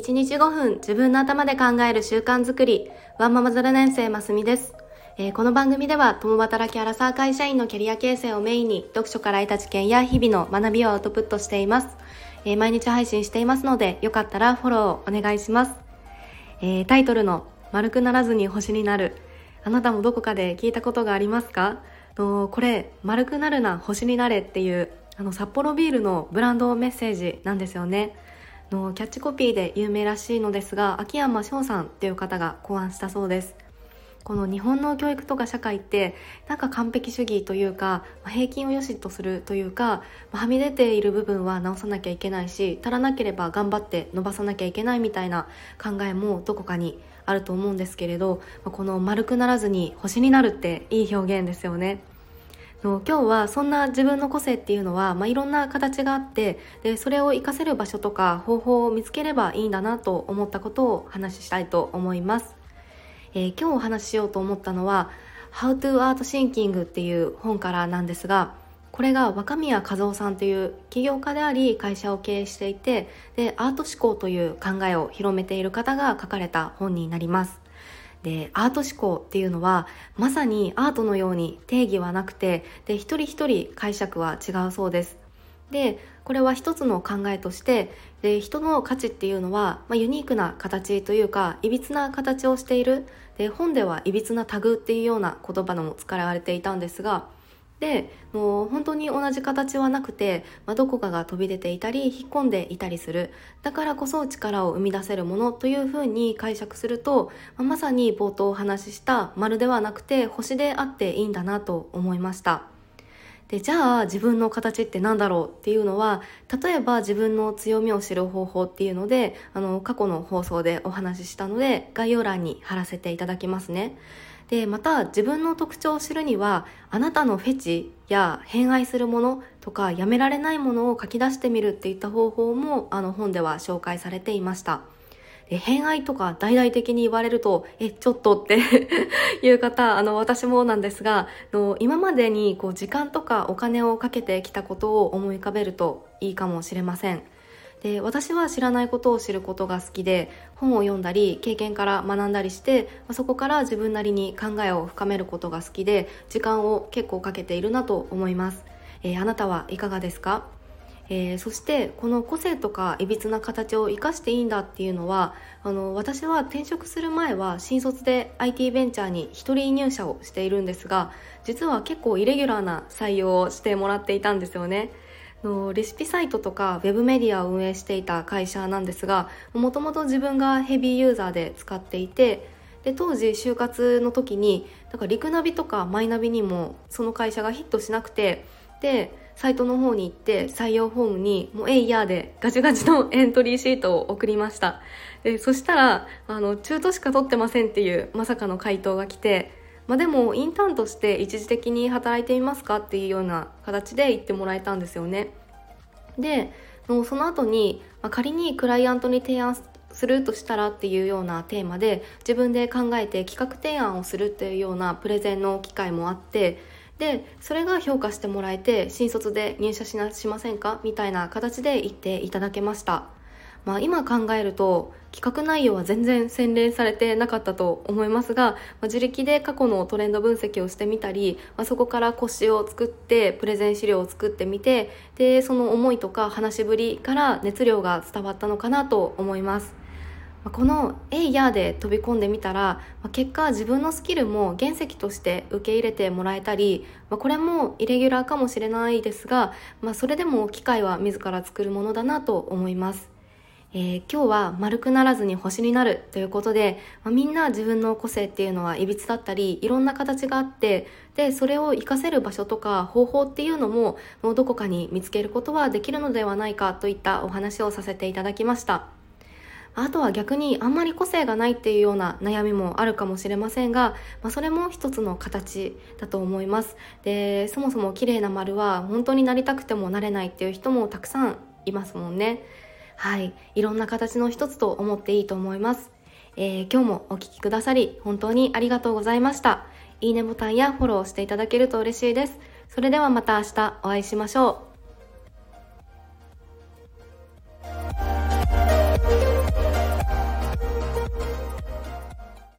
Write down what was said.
1日5分自分の頭で考える習慣づくり。ワンママ0年生ますみです、えー、この番組では共働きアラサー会社員のキャリア形成をメインに読書から得た知見や日々の学びをアウトプットしています、えー、毎日配信していますのでよかったらフォローお願いします、えー、タイトルの丸くならずに星になる。あなたもどこかで聞いたことがありますか？のこれ丸くなるな星になれっていうあの札幌ビールのブランドメッセージなんですよね。のキャッチコピーで有名らしいのですが秋山翔さんっていう方が考案したそうです。この日本の教育とか社会ってなんか完璧主義というか平均を良しとするというかはみ出ている部分は直さなきゃいけないし足らなければ頑張って伸ばさなきゃいけないみたいな考えもどこかにあると思うんですけれどこの丸くならずに星になるっていい表現ですよね。今日はそんな自分の個性っていうのは、まあ、いろんな形があってでそれを活かせる場所とか方法を見つければいいんだなと思ったことをお話ししたいと思います、えー、今日お話ししようと思ったのは「How to Art Thinking」っていう本からなんですがこれが若宮和夫さんという起業家であり会社を経営していてでアート思考という考えを広めている方が書かれた本になります。でアート思考っていうのはまさにアートのように定義はなくてで一人一人解釈は違うそうです。でこれは一つの考えとしてで人の価値っていうのは、まあ、ユニークな形というかいびつな形をしている。で本ではいびつなタグっていうような言葉のも使われていたんですがでもう本当に同じ形はなくて、まあ、どこかが飛び出ていたり引っ込んでいたりするだからこそ力を生み出せるものというふうに解釈すると、まあ、まさに冒頭お話しした丸ではなくて星であっていいんだなと思いました。でじゃあ自分の形って何だろうっていうのは例えば自分の強みを知る方法っていうのであの過去の放送でお話ししたので概要欄に貼らせていただきますね。でまた自分の特徴を知るにはあなたのフェチや偏愛するものとかやめられないものを書き出してみるっていった方法もあの本では紹介されていました。で偏愛とか大々的に言われるとえちょっとって いう方あの私もなんですがの今までにこう時間とかお金をかけてきたことを思い浮かべるといいかもしれません。で私は知らないことを知ることが好きで本を読んだり経験から学んだりしてそこから自分なりに考えを深めることが好きで時間を結構かけているなと思います、えー、あなたはいかがですか？えー、そしてこの個性とかいびつな形を生かしていいんだっていうのはあの私は転職する前は新卒で IT ベンチャーに1人入社をしているんですが実は結構イレギュラーな採用をしてもらっていたんですよね。のレシピサイトとかウェブメディアを運営していた会社なんですがもともと自分がヘビーユーザーで使っていてで当時就活の時にだからリクナビとかマイナビにもその会社がヒットしなくてでサイトの方に行って採用フォームにもう「えいや」でガチガチのエントリーシートを送りました。でそしたらあの中途しか取ってませんっていうまさかの回答が来てまあ、でもインターンとして一時的に働いてみますかっていうような形で言ってもらえたんですよね。でもうその後に、まあ、仮にクライアントに提案するとしたらっていうようなテーマで自分で考えて企画提案をするっていうようなプレゼンの機会もあってでそれが評価してもらえて新卒で入社しませんか？みたいな形で言っていただけました。まあ、今考えると企画内容は全然洗練されてなかったと思いますが、まあ、自力で過去のトレンド分析をしてみたり、まあ、そこから腰を作ってプレゼン資料を作ってみてでその思いとか話しぶりから熱量が伝わったのかなと思います。この「えいや」で飛び込んでみたら結果自分のスキルも原石として受け入れてもらえたりこれもイレギュラーかもしれないですが、まあ、それでも機会は自ら作るものだなと思います。えー、今日は丸くならずに星になるということで、まあ、みんな自分の個性っていうのはいびつだったりいろんな形があってでそれを活かせる場所とか方法っていうのももうどこかに見つけることはできるのではないかといったお話をさせていただきました。あとは逆にあんまり個性がないっていうような悩みもあるかもしれませんが、まあ、それも一つの形だと思います。でそもそも綺麗な丸は本当になりたくてもなれないっていう人もたくさんいますもんね。はい、いろんな形の一つと思っていいと思います。えー、今日もお聴きくださり本当にありがとうございました。いいねボタンやフォローしていただけると嬉しいです。それではまた明日お会いしましょう。